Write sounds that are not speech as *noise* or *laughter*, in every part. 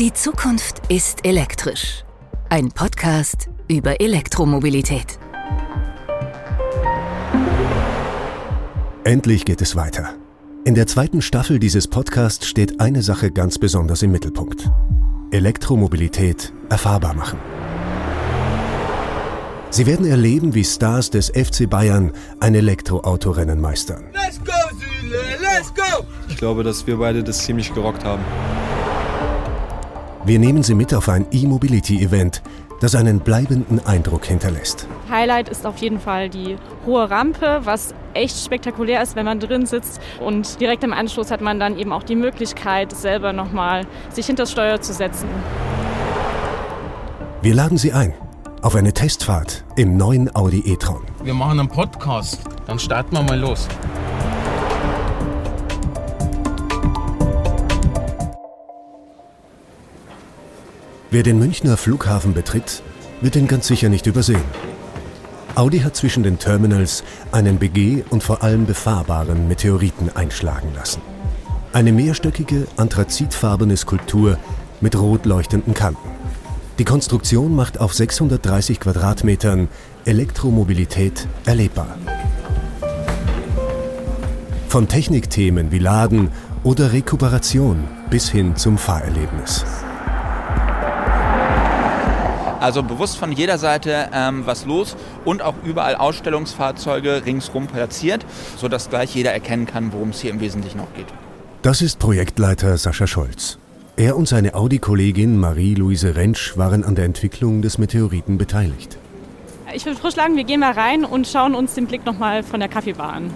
Die Zukunft ist elektrisch. Ein Podcast über Elektromobilität. Endlich geht es weiter. In der zweiten Staffel dieses Podcasts steht eine Sache ganz besonders im Mittelpunkt. Elektromobilität erfahrbar machen. Sie werden erleben, wie Stars des FC Bayern ein Elektroautorennen meistern. Let's go, Süle, let's go! Ich glaube, dass wir beide das ziemlich gerockt haben. Wir nehmen Sie mit auf ein E-Mobility-Event, das einen bleibenden Eindruck hinterlässt. Highlight ist auf jeden Fall die hohe Rampe, was echt spektakulär ist, wenn man drin sitzt. Und direkt im Anschluss hat man dann eben auch die Möglichkeit, selber nochmal sich hinter das Steuer zu setzen. Wir laden Sie ein auf eine Testfahrt im neuen Audi e-tron. Wir machen einen Podcast, dann starten wir mal los. Wer den Münchner Flughafen betritt, wird ihn ganz sicher nicht übersehen. Audi hat zwischen den Terminals einen BG und vor allem befahrbaren Meteoriten einschlagen lassen. Eine mehrstöckige, anthrazitfarbene Skulptur mit rot leuchtenden Kanten. Die Konstruktion macht auf 630 Quadratmetern Elektromobilität erlebbar. Von Technikthemen wie Laden oder Rekuperation bis hin zum Fahrerlebnis. Also bewusst von jeder Seite ähm, was los und auch überall Ausstellungsfahrzeuge ringsrum platziert, sodass gleich jeder erkennen kann, worum es hier im Wesentlichen noch geht. Das ist Projektleiter Sascha Scholz. Er und seine Audi-Kollegin Marie-Louise Rentsch waren an der Entwicklung des Meteoriten beteiligt. Ich würde vorschlagen, wir gehen mal rein und schauen uns den Blick nochmal von der Kaffeebar an.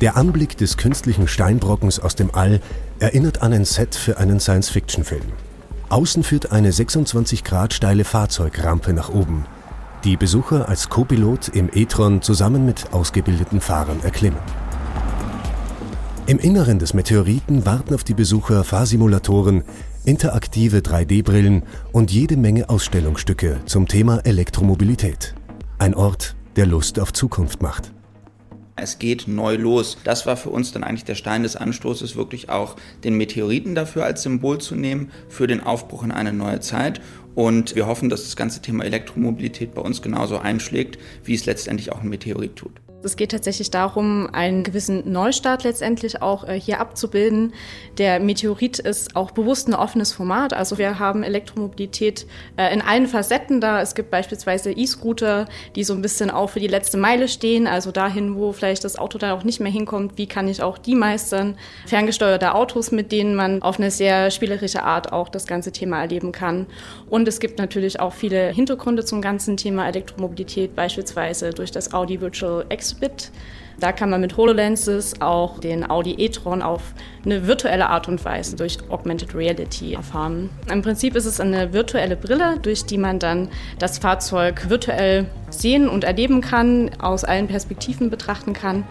Der Anblick des künstlichen Steinbrockens aus dem All erinnert an ein Set für einen Science-Fiction-Film. Außen führt eine 26 Grad steile Fahrzeugrampe nach oben, die Besucher als Co-Pilot im e-tron zusammen mit ausgebildeten Fahrern erklimmen. Im Inneren des Meteoriten warten auf die Besucher Fahrsimulatoren, interaktive 3D-Brillen und jede Menge Ausstellungsstücke zum Thema Elektromobilität. Ein Ort, der Lust auf Zukunft macht. Es geht neu los. Das war für uns dann eigentlich der Stein des Anstoßes, wirklich auch den Meteoriten dafür als Symbol zu nehmen, für den Aufbruch in eine neue Zeit. Und wir hoffen, dass das ganze Thema Elektromobilität bei uns genauso einschlägt, wie es letztendlich auch ein Meteorit tut. Es geht tatsächlich darum, einen gewissen Neustart letztendlich auch äh, hier abzubilden. Der Meteorit ist auch bewusst ein offenes Format. Also wir haben Elektromobilität äh, in allen Facetten da. Es gibt beispielsweise E-Scooter, die so ein bisschen auch für die letzte Meile stehen, also dahin, wo vielleicht das Auto dann auch nicht mehr hinkommt. Wie kann ich auch die meistern? Ferngesteuerte Autos, mit denen man auf eine sehr spielerische Art auch das ganze Thema erleben kann. Und es gibt natürlich auch viele Hintergründe zum ganzen Thema Elektromobilität, beispielsweise durch das Audi Virtual X Exhibit. Da kann man mit HoloLenses auch den Audi e-tron auf eine virtuelle Art und Weise durch Augmented Reality erfahren. Im Prinzip ist es eine virtuelle Brille, durch die man dann das Fahrzeug virtuell sehen und erleben kann, aus allen Perspektiven betrachten kann.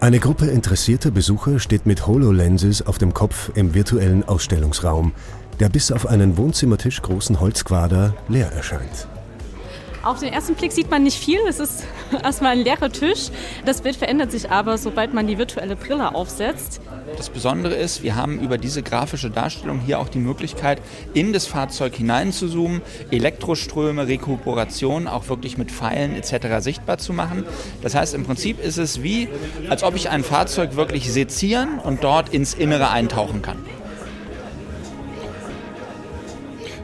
Eine Gruppe interessierter Besucher steht mit HoloLenses auf dem Kopf im virtuellen Ausstellungsraum, der bis auf einen Wohnzimmertisch großen Holzquader leer erscheint. Auf den ersten Blick sieht man nicht viel. Es ist *laughs* erstmal ein leerer Tisch. Das Bild verändert sich aber, sobald man die virtuelle Brille aufsetzt. Das Besondere ist, wir haben über diese grafische Darstellung hier auch die Möglichkeit, in das Fahrzeug hineinzuzoomen, Elektroströme, Rekuperation auch wirklich mit Pfeilen etc. sichtbar zu machen. Das heißt, im Prinzip ist es wie, als ob ich ein Fahrzeug wirklich sezieren und dort ins Innere eintauchen kann.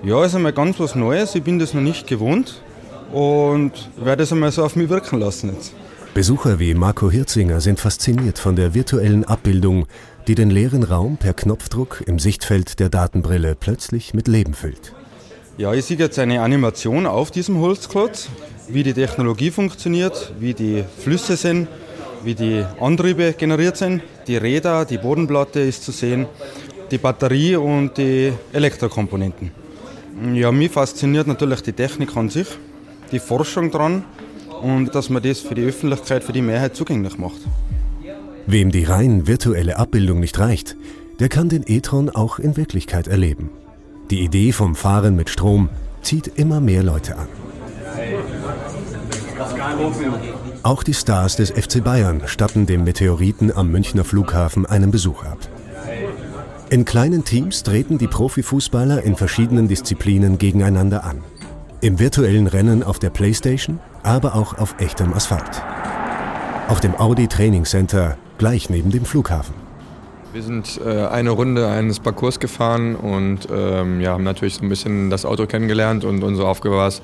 Ja, ist einmal ganz was Neues. Ich bin das noch nicht gewohnt und werde es einmal so auf mich wirken lassen jetzt. Besucher wie Marco Hirzinger sind fasziniert von der virtuellen Abbildung, die den leeren Raum per Knopfdruck im Sichtfeld der Datenbrille plötzlich mit Leben füllt. Ja, ich sehe jetzt eine Animation auf diesem Holzklotz, wie die Technologie funktioniert, wie die Flüsse sind, wie die Antriebe generiert sind. Die Räder, die Bodenplatte ist zu sehen, die Batterie und die Elektrokomponenten. Ja, mich fasziniert natürlich die Technik an sich die Forschung dran und dass man das für die Öffentlichkeit, für die Mehrheit zugänglich macht. Wem die rein virtuelle Abbildung nicht reicht, der kann den e-tron auch in Wirklichkeit erleben. Die Idee vom Fahren mit Strom zieht immer mehr Leute an. Auch die Stars des FC Bayern statten dem Meteoriten am Münchner Flughafen einen Besuch ab. In kleinen Teams treten die Profifußballer in verschiedenen Disziplinen gegeneinander an. Im virtuellen Rennen auf der Playstation, aber auch auf echtem Asphalt. Auf dem Audi Training Center gleich neben dem Flughafen. Wir sind äh, eine Runde eines Parcours gefahren und ähm, ja, haben natürlich so ein bisschen das Auto kennengelernt und unsere Aufgabe war es,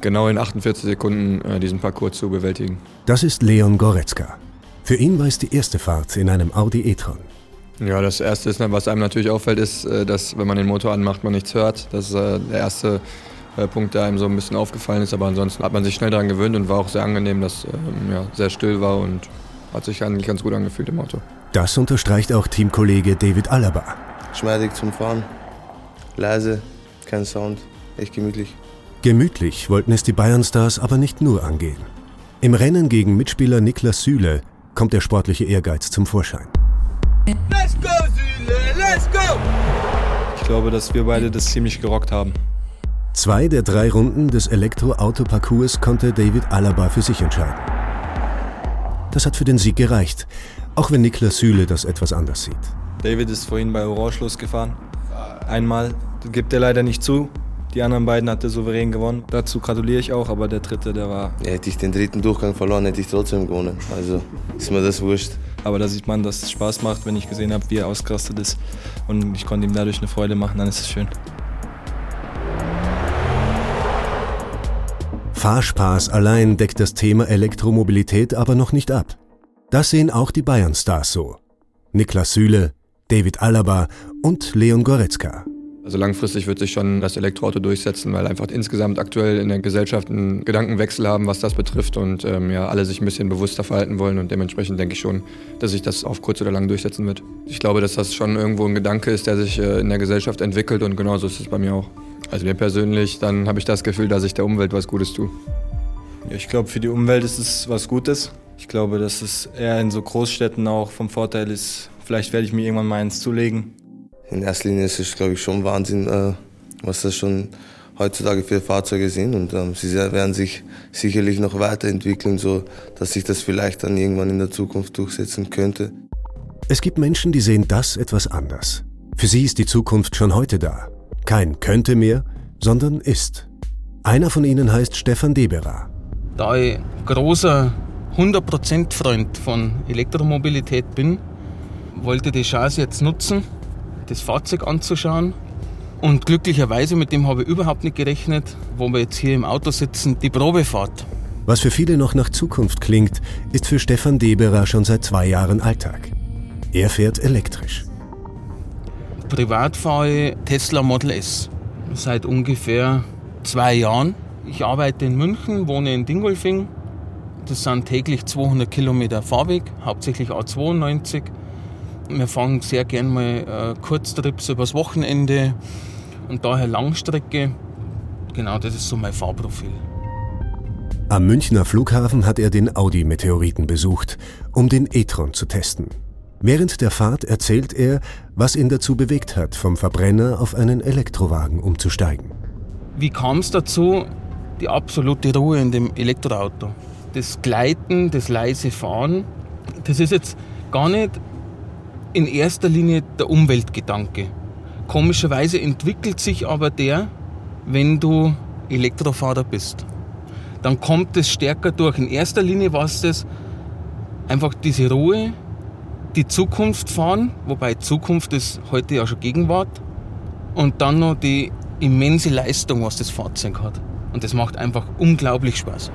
genau in 48 Sekunden äh, diesen Parcours zu bewältigen. Das ist Leon Goretzka. Für ihn war es die erste Fahrt in einem Audi e-tron. Ja, das Erste, ist, was einem natürlich auffällt, ist, äh, dass wenn man den Motor anmacht, man nichts hört. Das ist äh, der erste Punkt, der einem so ein bisschen aufgefallen ist. Aber ansonsten hat man sich schnell daran gewöhnt und war auch sehr angenehm, dass ähm, ja, sehr still war und hat sich eigentlich ganz gut angefühlt im Auto. Das unterstreicht auch Teamkollege David Alaba. Schmeidig zum Fahren, leise, kein Sound, echt gemütlich. Gemütlich wollten es die Bayern Stars aber nicht nur angehen. Im Rennen gegen Mitspieler Niklas Süle kommt der sportliche Ehrgeiz zum Vorschein. Let's go, Süle, let's go! Ich glaube, dass wir beide das ziemlich gerockt haben. Zwei der drei Runden des Elektro-Auto-Parcours konnte David Alaba für sich entscheiden. Das hat für den Sieg gereicht, auch wenn Niklas Süle das etwas anders sieht. David ist vorhin bei Orange losgefahren. Einmal gibt er leider nicht zu. Die anderen beiden hat er souverän gewonnen. Dazu gratuliere ich auch, aber der dritte, der war. Ja, hätte ich den dritten Durchgang verloren, hätte ich trotzdem gewonnen. Also ist mir das wurscht. Aber da sieht man, dass es Spaß macht, wenn ich gesehen habe, wie er ausgerastet ist. Und ich konnte ihm dadurch eine Freude machen, dann ist es schön. Fahrspaß allein deckt das Thema Elektromobilität aber noch nicht ab. Das sehen auch die Bayern-Stars so. Niklas Süle, David Alaba und Leon Goretzka. Also langfristig wird sich schon das Elektroauto durchsetzen, weil einfach insgesamt aktuell in der Gesellschaft einen Gedankenwechsel haben, was das betrifft und ähm, ja, alle sich ein bisschen bewusster verhalten wollen und dementsprechend denke ich schon, dass sich das auf kurz oder lang durchsetzen wird. Ich glaube, dass das schon irgendwo ein Gedanke ist, der sich äh, in der Gesellschaft entwickelt und genauso ist es bei mir auch. Also mir persönlich, dann habe ich das Gefühl, dass ich der Umwelt was Gutes tue. Ja, ich glaube, für die Umwelt ist es was Gutes. Ich glaube, dass es eher in so Großstädten auch vom Vorteil ist. Vielleicht werde ich mir irgendwann mal eins zulegen in erster Linie ist es, glaube ich, schon Wahnsinn, äh, was das schon heutzutage für Fahrzeuge sind. Und ähm, sie werden sich sicherlich noch weiterentwickeln, so dass sich das vielleicht dann irgendwann in der Zukunft durchsetzen könnte. Es gibt Menschen, die sehen das etwas anders. Für sie ist die Zukunft schon heute da. Kein könnte mehr, sondern ist. Einer von ihnen heißt Stefan Deberer. Da ich großer 100% Freund von Elektromobilität bin, wollte die Chance jetzt nutzen das Fahrzeug anzuschauen. Und glücklicherweise, mit dem habe ich überhaupt nicht gerechnet, wo wir jetzt hier im Auto sitzen, die Probefahrt. Was für viele noch nach Zukunft klingt, ist für Stefan Deberer schon seit zwei Jahren Alltag. Er fährt elektrisch. Privat fahre Tesla Model S seit ungefähr zwei Jahren. Ich arbeite in München, wohne in Dingolfing. Das sind täglich 200 Kilometer Fahrweg, hauptsächlich A92. Wir fahren sehr gern mal äh, Kurztrips übers Wochenende und daher Langstrecke. Genau, das ist so mein Fahrprofil. Am Münchner Flughafen hat er den Audi-Meteoriten besucht, um den e-tron zu testen. Während der Fahrt erzählt er, was ihn dazu bewegt hat, vom Verbrenner auf einen Elektrowagen umzusteigen. Wie kam es dazu? Die absolute Ruhe in dem Elektroauto. Das Gleiten, das leise Fahren, das ist jetzt gar nicht in erster Linie der Umweltgedanke. Komischerweise entwickelt sich aber der, wenn du Elektrofahrer bist. Dann kommt es stärker durch. In erster Linie war es das einfach diese Ruhe, die Zukunft fahren, wobei Zukunft ist heute ja schon Gegenwart. Und dann noch die immense Leistung, was das Fahrzeug hat. Und das macht einfach unglaublich Spaß.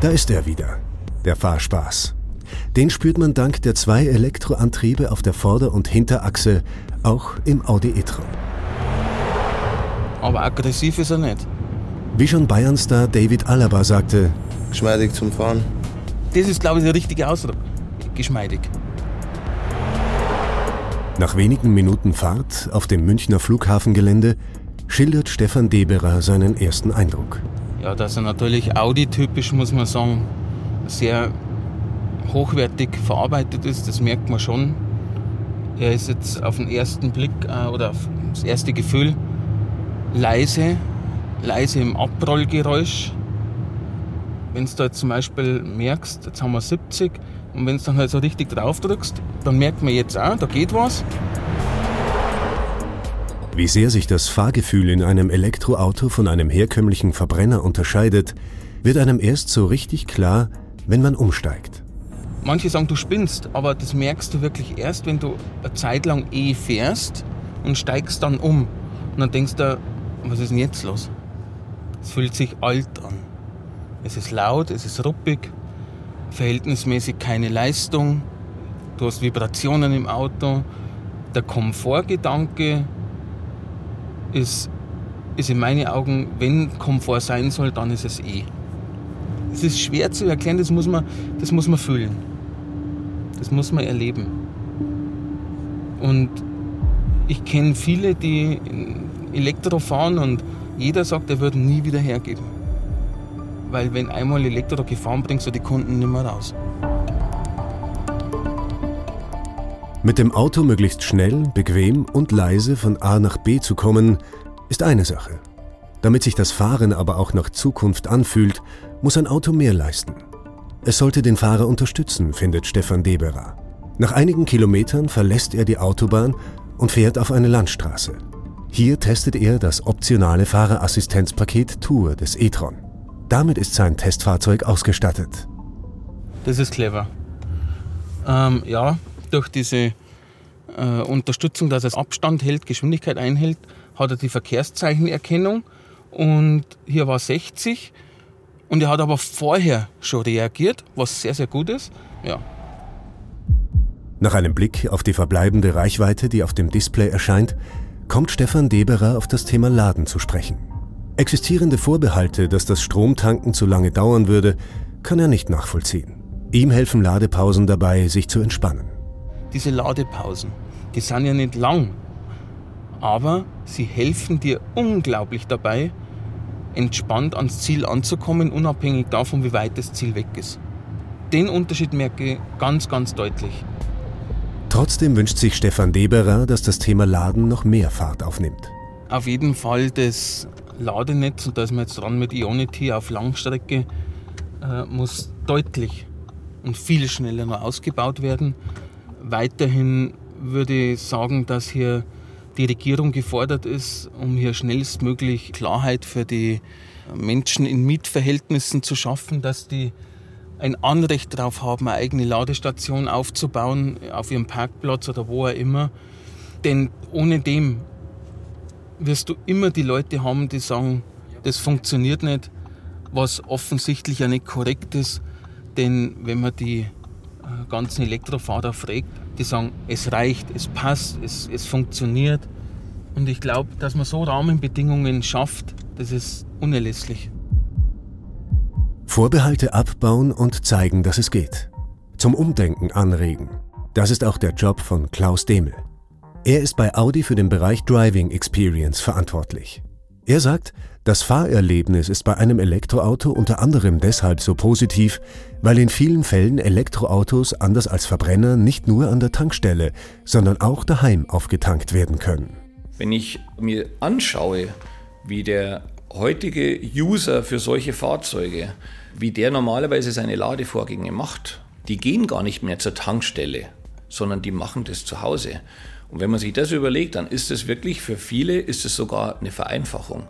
Da ist er wieder, der Fahrspaß. Den spürt man dank der zwei Elektroantriebe auf der Vorder- und Hinterachse auch im Audi e-tron. Aber aggressiv ist er nicht. Wie schon Bayern-Star David Alaba sagte, geschmeidig zum Fahren. Das ist, glaube ich, der richtige Ausdruck. Geschmeidig. Nach wenigen Minuten Fahrt auf dem Münchner Flughafengelände schildert Stefan Deberer seinen ersten Eindruck. Ja, das ist natürlich Audi-typisch, muss man sagen. Sehr hochwertig verarbeitet ist, das merkt man schon. Er ist jetzt auf den ersten Blick äh, oder auf das erste Gefühl leise, leise im Abrollgeräusch. Wenn du jetzt zum Beispiel merkst, jetzt haben wir 70, Und wenn du dann halt so richtig drauf drückst, dann merkt man jetzt auch, da geht was. Wie sehr sich das Fahrgefühl in einem Elektroauto von einem herkömmlichen Verbrenner unterscheidet, wird einem erst so richtig klar, wenn man umsteigt. Manche sagen, du spinnst, aber das merkst du wirklich erst, wenn du eine Zeit lang eh fährst und steigst dann um. Und dann denkst du, was ist denn jetzt los? Es fühlt sich alt an. Es ist laut, es ist ruppig, verhältnismäßig keine Leistung. Du hast Vibrationen im Auto. Der Komfortgedanke ist, ist in meinen Augen, wenn Komfort sein soll, dann ist es eh. Es ist schwer zu erklären, das muss man, das muss man fühlen. Das muss man erleben. Und ich kenne viele, die Elektro fahren und jeder sagt, er würde nie wieder hergeben. Weil wenn einmal Elektro gefahren bringst du die Kunden nicht mehr raus. Mit dem Auto möglichst schnell, bequem und leise von A nach B zu kommen, ist eine Sache. Damit sich das Fahren aber auch nach Zukunft anfühlt, muss ein Auto mehr leisten. Es sollte den Fahrer unterstützen, findet Stefan Deberer. Nach einigen Kilometern verlässt er die Autobahn und fährt auf eine Landstraße. Hier testet er das optionale Fahrerassistenzpaket Tour des e-tron. Damit ist sein Testfahrzeug ausgestattet. Das ist clever. Ähm, ja, durch diese äh, Unterstützung, dass es Abstand hält, Geschwindigkeit einhält, hat er die Verkehrszeichenerkennung und hier war 60 und er hat aber vorher schon reagiert, was sehr, sehr gut ist. Ja. Nach einem Blick auf die verbleibende Reichweite, die auf dem Display erscheint, kommt Stefan Deberer auf das Thema Laden zu sprechen. Existierende Vorbehalte, dass das Stromtanken zu lange dauern würde, kann er nicht nachvollziehen. Ihm helfen Ladepausen dabei, sich zu entspannen diese Ladepausen, die sind ja nicht lang, aber sie helfen dir unglaublich dabei, entspannt ans Ziel anzukommen, unabhängig davon, wie weit das Ziel weg ist. Den Unterschied merke ich ganz, ganz deutlich. Trotzdem wünscht sich Stefan Deberer, dass das Thema Laden noch mehr Fahrt aufnimmt. Auf jeden Fall das Ladenetz, und da ist man jetzt dran mit Ionity auf Langstrecke, äh, muss deutlich und viel schneller noch ausgebaut werden. Weiterhin würde ich sagen, dass hier die Regierung gefordert ist, um hier schnellstmöglich Klarheit für die Menschen in Mietverhältnissen zu schaffen, dass die ein Anrecht darauf haben, eine eigene Ladestation aufzubauen, auf ihrem Parkplatz oder wo auch immer. Denn ohne dem wirst du immer die Leute haben, die sagen, das funktioniert nicht, was offensichtlich ja nicht korrekt ist. Denn wenn man die äh, ganzen Elektrofahrer fragt, die sagen, es reicht, es passt, es, es funktioniert. Und ich glaube, dass man so Rahmenbedingungen schafft, das ist unerlässlich. Vorbehalte abbauen und zeigen, dass es geht. Zum Umdenken anregen. Das ist auch der Job von Klaus Demel. Er ist bei Audi für den Bereich Driving Experience verantwortlich. Er sagt, das Fahrerlebnis ist bei einem Elektroauto unter anderem deshalb so positiv, weil in vielen Fällen Elektroautos anders als Verbrenner nicht nur an der Tankstelle, sondern auch daheim aufgetankt werden können. Wenn ich mir anschaue, wie der heutige User für solche Fahrzeuge, wie der normalerweise seine Ladevorgänge macht, die gehen gar nicht mehr zur Tankstelle, sondern die machen das zu Hause. Und wenn man sich das überlegt, dann ist es wirklich für viele ist es sogar eine Vereinfachung.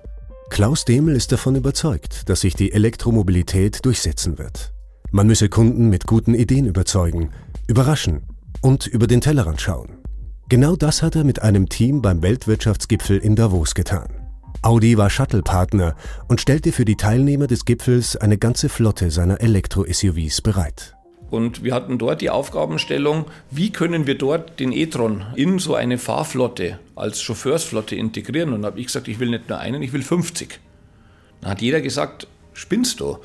Klaus Demel ist davon überzeugt, dass sich die Elektromobilität durchsetzen wird. Man müsse Kunden mit guten Ideen überzeugen, überraschen und über den Tellerrand schauen. Genau das hat er mit einem Team beim Weltwirtschaftsgipfel in Davos getan. Audi war Shuttle-Partner und stellte für die Teilnehmer des Gipfels eine ganze Flotte seiner Elektro-SUVs bereit. Und wir hatten dort die Aufgabenstellung, wie können wir dort den e-tron in so eine Fahrflotte als Chauffeursflotte integrieren. Und da habe ich gesagt, ich will nicht nur einen, ich will 50. Dann hat jeder gesagt, spinnst du?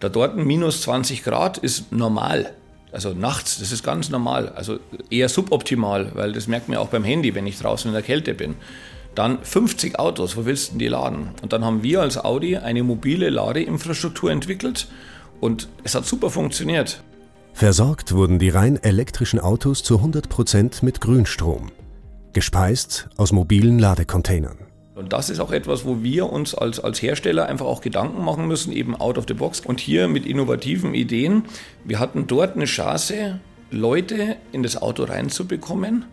Da dort ein minus 20 Grad ist normal. Also nachts, das ist ganz normal. Also eher suboptimal, weil das merkt man auch beim Handy, wenn ich draußen in der Kälte bin. Dann 50 Autos, wo willst du denn die laden? Und dann haben wir als Audi eine mobile Ladeinfrastruktur entwickelt und es hat super funktioniert. Versorgt wurden die rein elektrischen Autos zu 100% mit Grünstrom, gespeist aus mobilen Ladecontainern. Und das ist auch etwas, wo wir uns als, als Hersteller einfach auch Gedanken machen müssen, eben out of the box. Und hier mit innovativen Ideen. Wir hatten dort eine Chance, Leute in das Auto reinzubekommen.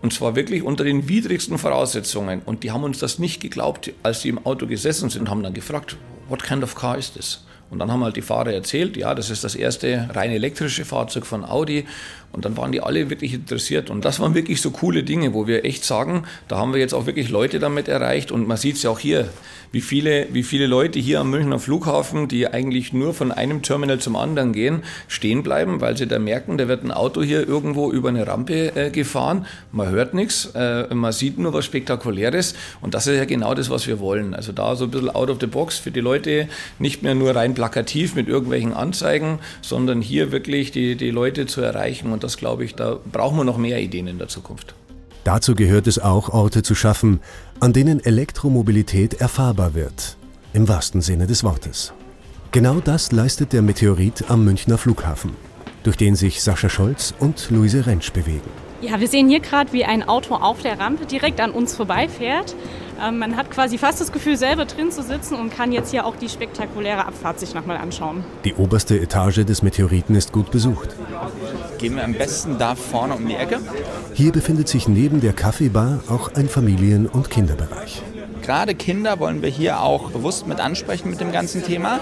Und zwar wirklich unter den widrigsten Voraussetzungen. Und die haben uns das nicht geglaubt, als sie im Auto gesessen sind, haben dann gefragt, what kind of car is this? Und dann haben halt die Fahrer erzählt, ja, das ist das erste rein elektrische Fahrzeug von Audi. Und dann waren die alle wirklich interessiert. Und das waren wirklich so coole Dinge, wo wir echt sagen, da haben wir jetzt auch wirklich Leute damit erreicht. Und man sieht es ja auch hier, wie viele, wie viele Leute hier am Münchner Flughafen, die eigentlich nur von einem Terminal zum anderen gehen, stehen bleiben, weil sie da merken, da wird ein Auto hier irgendwo über eine Rampe äh, gefahren. Man hört nichts, äh, man sieht nur was Spektakuläres. Und das ist ja genau das, was wir wollen. Also da so ein bisschen out of the box für die Leute, nicht mehr nur rein plakativ mit irgendwelchen Anzeigen, sondern hier wirklich die, die Leute zu erreichen. Und das glaube ich, da brauchen wir noch mehr Ideen in der Zukunft. Dazu gehört es auch, Orte zu schaffen, an denen Elektromobilität erfahrbar wird. Im wahrsten Sinne des Wortes. Genau das leistet der Meteorit am Münchner Flughafen, durch den sich Sascha Scholz und Luise Rentsch bewegen. Ja, wir sehen hier gerade, wie ein Auto auf der Rampe direkt an uns vorbeifährt. Ähm, man hat quasi fast das Gefühl, selber drin zu sitzen und kann jetzt hier auch die spektakuläre Abfahrt sich nochmal anschauen. Die oberste Etage des Meteoriten ist gut besucht. Gehen wir am besten da vorne um die Ecke. Hier befindet sich neben der Kaffeebar auch ein Familien- und Kinderbereich. Gerade Kinder wollen wir hier auch bewusst mit ansprechen mit dem ganzen Thema.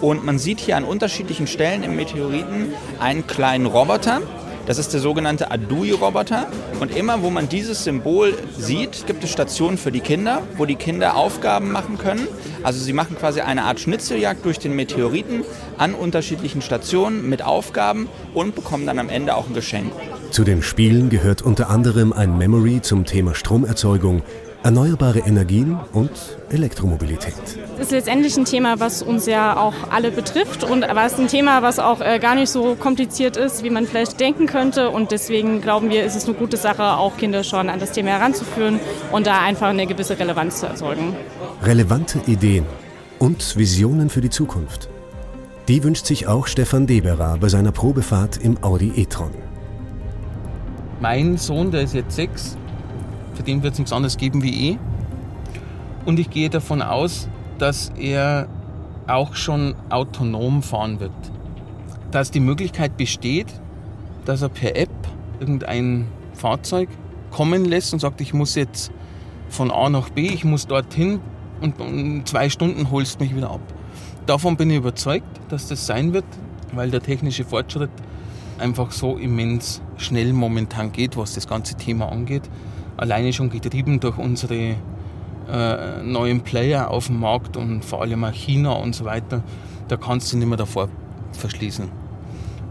Und man sieht hier an unterschiedlichen Stellen im Meteoriten einen kleinen Roboter, das ist der sogenannte Adui-Roboter. Und immer, wo man dieses Symbol sieht, gibt es Stationen für die Kinder, wo die Kinder Aufgaben machen können. Also sie machen quasi eine Art Schnitzeljagd durch den Meteoriten an unterschiedlichen Stationen mit Aufgaben und bekommen dann am Ende auch ein Geschenk. Zu den Spielen gehört unter anderem ein Memory zum Thema Stromerzeugung, erneuerbare Energien und Elektromobilität. Das ist letztendlich ein Thema, was uns ja auch alle betrifft und was ein Thema, was auch äh, gar nicht so kompliziert ist, wie man vielleicht denken könnte. Und deswegen glauben wir, ist es eine gute Sache, auch Kinder schon an das Thema heranzuführen und da einfach eine gewisse Relevanz zu erzeugen. Relevante Ideen und Visionen für die Zukunft. Die wünscht sich auch Stefan Deberer bei seiner Probefahrt im Audi e-tron. Mein Sohn, der ist jetzt sechs, für den wird es nichts anderes geben wie eh. Und ich gehe davon aus, dass er auch schon autonom fahren wird. Dass die Möglichkeit besteht, dass er per App irgendein Fahrzeug kommen lässt und sagt, ich muss jetzt von A nach B, ich muss dorthin und in zwei Stunden holst mich wieder ab. Davon bin ich überzeugt, dass das sein wird, weil der technische Fortschritt einfach so immens schnell momentan geht, was das ganze Thema angeht. Alleine schon getrieben durch unsere äh, neuen Player auf dem Markt und vor allem auch China und so weiter, da kannst du nicht mehr davor verschließen.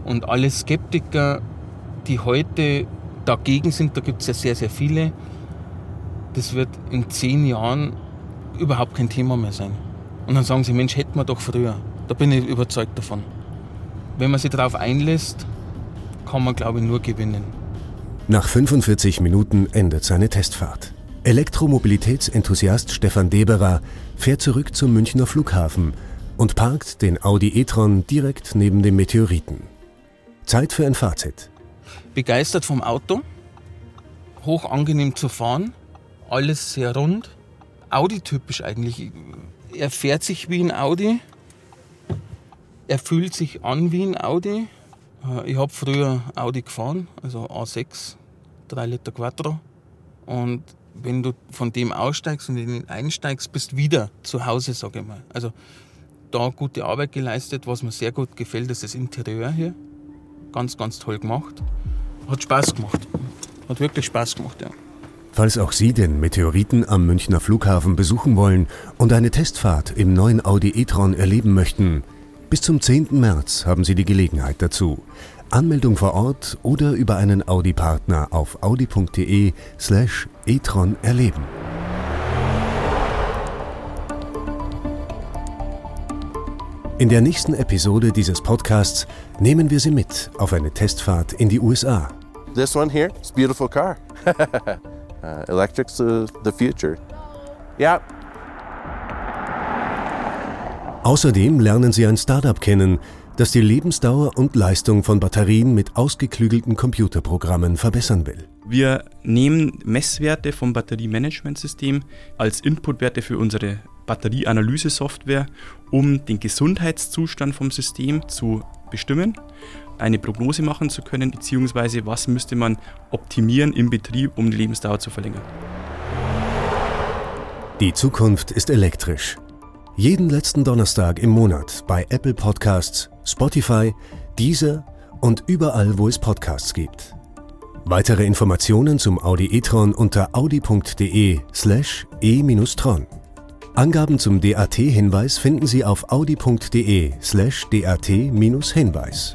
Und alle Skeptiker, die heute dagegen sind, da gibt es ja sehr, sehr viele, das wird in zehn Jahren überhaupt kein Thema mehr sein. Und dann sagen sie, Mensch, hätten wir doch früher. Da bin ich überzeugt davon. Wenn man sich darauf einlässt, kann man, glaube ich, nur gewinnen. Nach 45 Minuten endet seine Testfahrt. Elektromobilitätsenthusiast Stefan Deberer fährt zurück zum Münchner Flughafen und parkt den Audi e-tron direkt neben dem Meteoriten. Zeit für ein Fazit. Begeistert vom Auto, hoch angenehm zu fahren, alles sehr rund, Audi-typisch eigentlich. Er fährt sich wie ein Audi, er fühlt sich an wie ein Audi. Ich habe früher Audi gefahren, also A6, 3 Liter Quattro. Und wenn du von dem aussteigst und in den einsteigst, bist wieder zu Hause, sage ich mal. Also da gute Arbeit geleistet. Was mir sehr gut gefällt, ist das Interieur hier. Ganz, ganz toll gemacht. Hat Spaß gemacht. Hat wirklich Spaß gemacht, ja. Falls auch Sie den Meteoriten am Münchner Flughafen besuchen wollen und eine Testfahrt im neuen Audi e-tron erleben möchten, bis zum 10. März haben Sie die Gelegenheit dazu. Anmeldung vor Ort oder über einen Audi-Partner auf audi.de slash e-tron erleben. In der nächsten Episode dieses Podcasts nehmen wir Sie mit auf eine Testfahrt in die USA. This one here, it's a beautiful car. *laughs* uh, electric's the, the future. Yeah. Außerdem lernen Sie ein Startup kennen, das die Lebensdauer und Leistung von Batterien mit ausgeklügelten Computerprogrammen verbessern will. Wir nehmen Messwerte vom Batteriemanagementsystem als Inputwerte für unsere Batterieanalyse-Software, um den Gesundheitszustand vom System zu bestimmen, eine Prognose machen zu können, beziehungsweise was müsste man optimieren im Betrieb, um die Lebensdauer zu verlängern. Die Zukunft ist elektrisch. Jeden letzten Donnerstag im Monat bei Apple Podcasts, Spotify, Deezer und überall, wo es Podcasts gibt. Weitere Informationen zum Audi e-tron unter audi.de slash e-tron. Angaben zum DAT-Hinweis finden Sie auf audi.de slash dat-hinweis.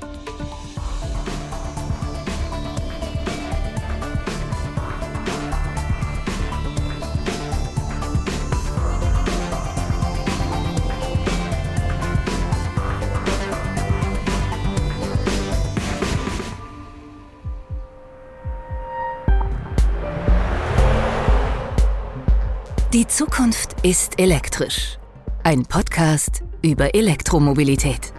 Ist elektrisch. Ein Podcast über Elektromobilität.